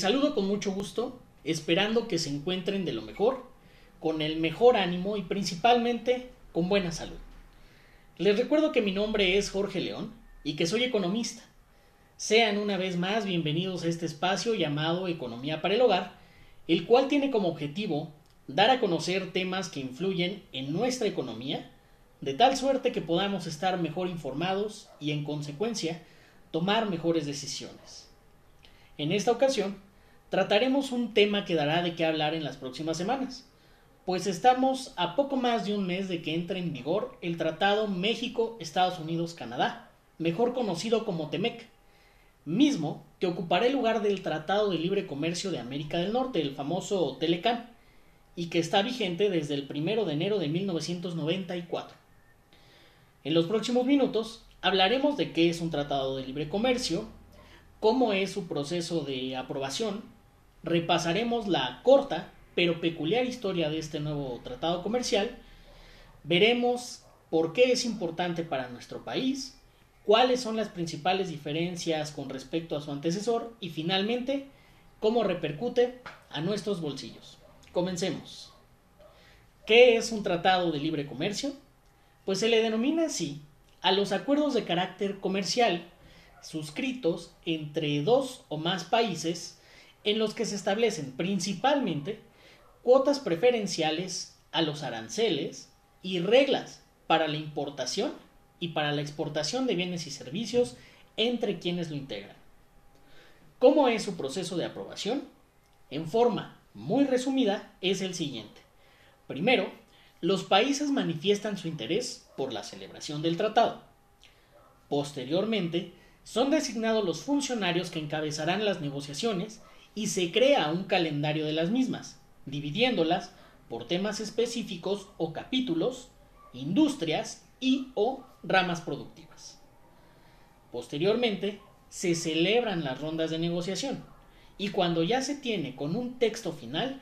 Saludo con mucho gusto, esperando que se encuentren de lo mejor, con el mejor ánimo y principalmente con buena salud. Les recuerdo que mi nombre es Jorge León y que soy economista. Sean una vez más bienvenidos a este espacio llamado Economía para el Hogar, el cual tiene como objetivo dar a conocer temas que influyen en nuestra economía, de tal suerte que podamos estar mejor informados y en consecuencia tomar mejores decisiones. En esta ocasión, trataremos un tema que dará de qué hablar en las próximas semanas, pues estamos a poco más de un mes de que entre en vigor el Tratado México-Estados Unidos-Canadá, mejor conocido como TEMEC, mismo que ocupará el lugar del Tratado de Libre Comercio de América del Norte, el famoso TELECAN, y que está vigente desde el 1 de enero de 1994. En los próximos minutos hablaremos de qué es un tratado de libre comercio, cómo es su proceso de aprobación, repasaremos la corta pero peculiar historia de este nuevo tratado comercial, veremos por qué es importante para nuestro país, cuáles son las principales diferencias con respecto a su antecesor y finalmente cómo repercute a nuestros bolsillos. Comencemos. ¿Qué es un tratado de libre comercio? Pues se le denomina así a los acuerdos de carácter comercial suscritos entre dos o más países en los que se establecen principalmente cuotas preferenciales a los aranceles y reglas para la importación y para la exportación de bienes y servicios entre quienes lo integran. ¿Cómo es su proceso de aprobación? En forma muy resumida es el siguiente. Primero, los países manifiestan su interés por la celebración del tratado. Posteriormente, son designados los funcionarios que encabezarán las negociaciones y se crea un calendario de las mismas, dividiéndolas por temas específicos o capítulos, industrias y o ramas productivas. Posteriormente, se celebran las rondas de negociación y cuando ya se tiene con un texto final,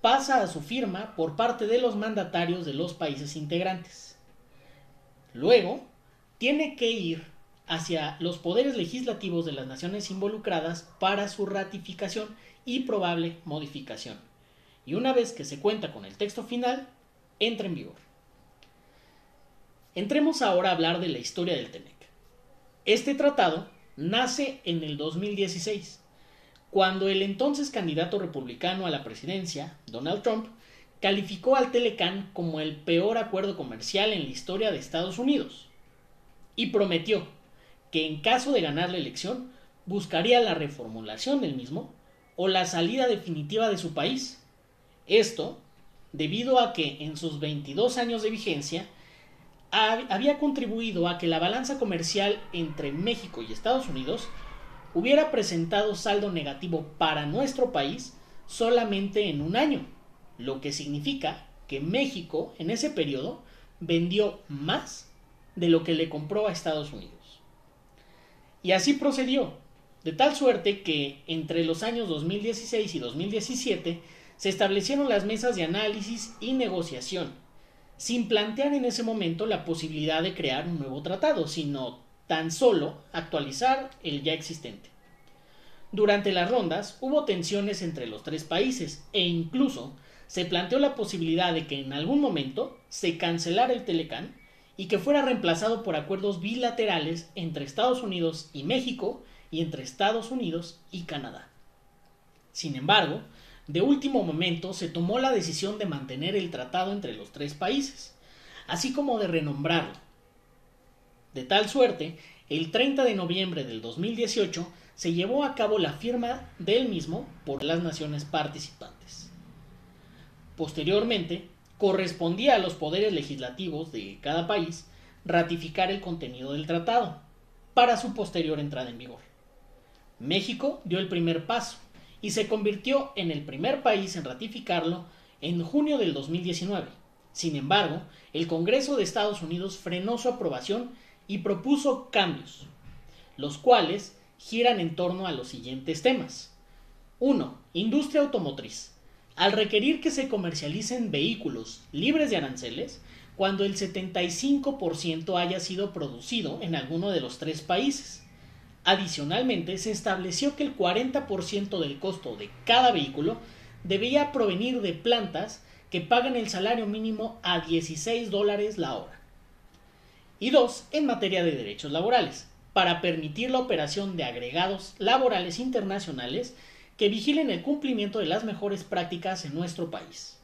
pasa a su firma por parte de los mandatarios de los países integrantes. Luego, tiene que ir hacia los poderes legislativos de las naciones involucradas para su ratificación y probable modificación. Y una vez que se cuenta con el texto final, entra en vigor. Entremos ahora a hablar de la historia del TEMEC. Este tratado nace en el 2016, cuando el entonces candidato republicano a la presidencia, Donald Trump, calificó al Telecan como el peor acuerdo comercial en la historia de Estados Unidos y prometió que en caso de ganar la elección buscaría la reformulación del mismo o la salida definitiva de su país. Esto debido a que en sus 22 años de vigencia había contribuido a que la balanza comercial entre México y Estados Unidos hubiera presentado saldo negativo para nuestro país solamente en un año, lo que significa que México en ese periodo vendió más de lo que le compró a Estados Unidos. Y así procedió, de tal suerte que entre los años 2016 y 2017 se establecieron las mesas de análisis y negociación, sin plantear en ese momento la posibilidad de crear un nuevo tratado, sino tan solo actualizar el ya existente. Durante las rondas hubo tensiones entre los tres países e incluso se planteó la posibilidad de que en algún momento se cancelara el Telecán y que fuera reemplazado por acuerdos bilaterales entre Estados Unidos y México y entre Estados Unidos y Canadá. Sin embargo, de último momento se tomó la decisión de mantener el tratado entre los tres países, así como de renombrarlo. De tal suerte, el 30 de noviembre del 2018 se llevó a cabo la firma del mismo por las naciones participantes. Posteriormente, correspondía a los poderes legislativos de cada país ratificar el contenido del tratado para su posterior entrada en vigor. México dio el primer paso y se convirtió en el primer país en ratificarlo en junio del 2019. Sin embargo, el Congreso de Estados Unidos frenó su aprobación y propuso cambios, los cuales giran en torno a los siguientes temas. 1. Industria automotriz al requerir que se comercialicen vehículos libres de aranceles cuando el 75% haya sido producido en alguno de los tres países, Adicionalmente, se estableció que el 40% del costo de cada vehículo debía provenir de plantas que pagan el salario mínimo a 16 dólares la hora. Y dos, en materia de derechos laborales, para permitir la operación de agregados laborales internacionales que vigilen el cumplimiento de las mejores prácticas en nuestro país.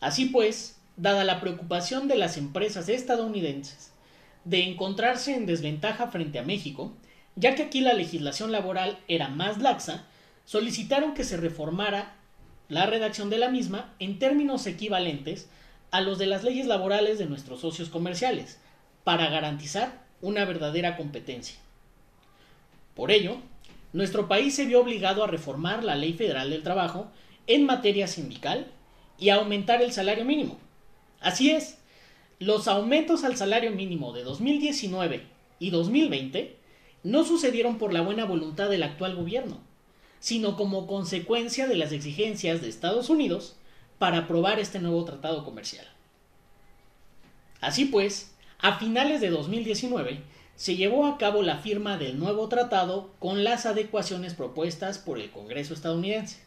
Así pues, dada la preocupación de las empresas estadounidenses de encontrarse en desventaja frente a México, ya que aquí la legislación laboral era más laxa, solicitaron que se reformara la redacción de la misma en términos equivalentes a los de las leyes laborales de nuestros socios comerciales, para garantizar una verdadera competencia. Por ello, nuestro país se vio obligado a reformar la Ley Federal del Trabajo en materia sindical y a aumentar el salario mínimo. Así es, los aumentos al salario mínimo de 2019 y 2020 no sucedieron por la buena voluntad del actual gobierno, sino como consecuencia de las exigencias de Estados Unidos para aprobar este nuevo tratado comercial. Así pues, a finales de 2019 se llevó a cabo la firma del nuevo tratado con las adecuaciones propuestas por el Congreso estadounidense,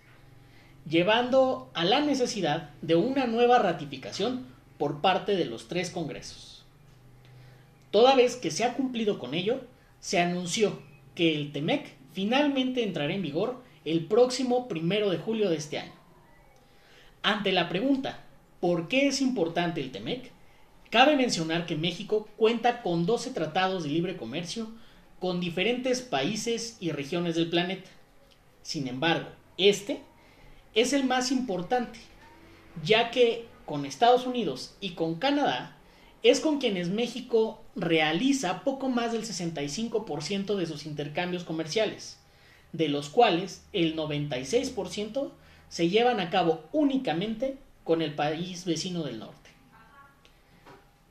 llevando a la necesidad de una nueva ratificación por parte de los tres Congresos. Toda vez que se ha cumplido con ello, se anunció que el TEMEC finalmente entrará en vigor el próximo primero de julio de este año. Ante la pregunta ¿por qué es importante el TEMEC? Cabe mencionar que México cuenta con 12 tratados de libre comercio con diferentes países y regiones del planeta. Sin embargo, este es el más importante, ya que con Estados Unidos y con Canadá es con quienes México realiza poco más del 65% de sus intercambios comerciales, de los cuales el 96% se llevan a cabo únicamente con el país vecino del norte.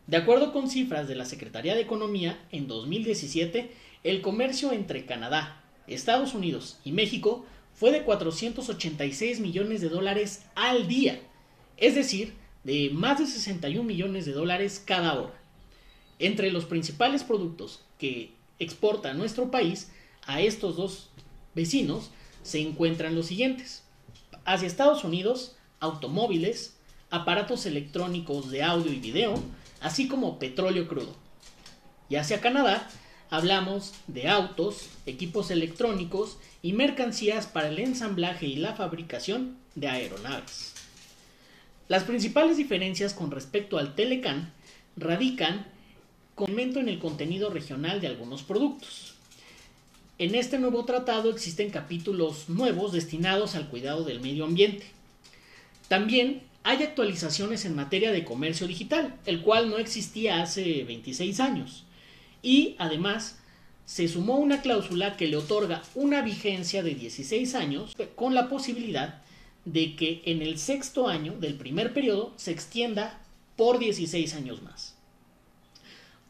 De acuerdo con cifras de la Secretaría de Economía, en 2017 el comercio entre Canadá, Estados Unidos y México fue de 486 millones de dólares al día, es decir, de más de 61 millones de dólares cada hora. Entre los principales productos que exporta nuestro país a estos dos vecinos se encuentran los siguientes. Hacia Estados Unidos, automóviles, aparatos electrónicos de audio y video, así como petróleo crudo. Y hacia Canadá hablamos de autos, equipos electrónicos y mercancías para el ensamblaje y la fabricación de aeronaves. Las principales diferencias con respecto al Telecan radican con aumento en el contenido regional de algunos productos. En este nuevo tratado existen capítulos nuevos destinados al cuidado del medio ambiente. También hay actualizaciones en materia de comercio digital, el cual no existía hace 26 años. Y además se sumó una cláusula que le otorga una vigencia de 16 años con la posibilidad de que en el sexto año del primer periodo se extienda por 16 años más.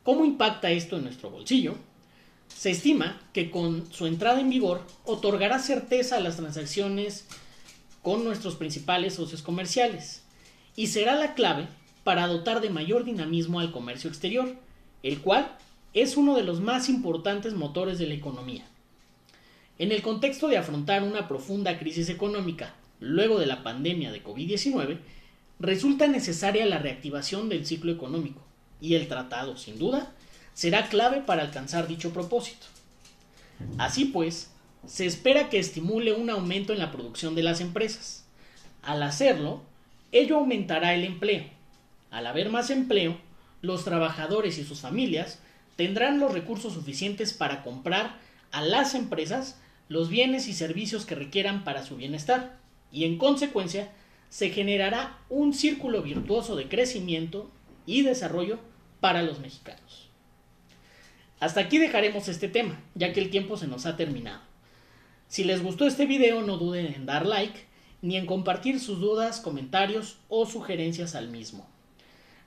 ¿Cómo impacta esto en nuestro bolsillo? Se estima que con su entrada en vigor otorgará certeza a las transacciones con nuestros principales socios comerciales, y será la clave para dotar de mayor dinamismo al comercio exterior, el cual es uno de los más importantes motores de la economía. En el contexto de afrontar una profunda crisis económica luego de la pandemia de COVID-19, resulta necesaria la reactivación del ciclo económico y el tratado, sin duda, será clave para alcanzar dicho propósito. Así pues, se espera que estimule un aumento en la producción de las empresas. Al hacerlo, Ello aumentará el empleo. Al haber más empleo, los trabajadores y sus familias tendrán los recursos suficientes para comprar a las empresas los bienes y servicios que requieran para su bienestar y en consecuencia se generará un círculo virtuoso de crecimiento y desarrollo para los mexicanos. Hasta aquí dejaremos este tema, ya que el tiempo se nos ha terminado. Si les gustó este video no duden en dar like ni en compartir sus dudas, comentarios o sugerencias al mismo.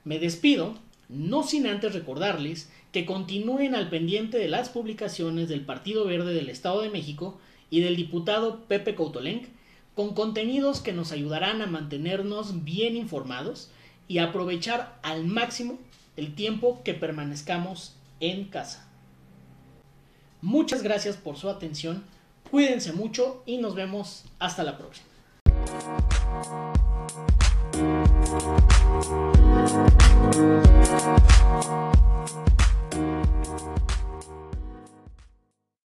Me despido, no sin antes recordarles que continúen al pendiente de las publicaciones del Partido Verde del Estado de México y del diputado Pepe Coutolenc con contenidos que nos ayudarán a mantenernos bien informados y aprovechar al máximo el tiempo que permanezcamos en casa. Muchas gracias por su atención, Cuídense mucho y nos vemos hasta la próxima.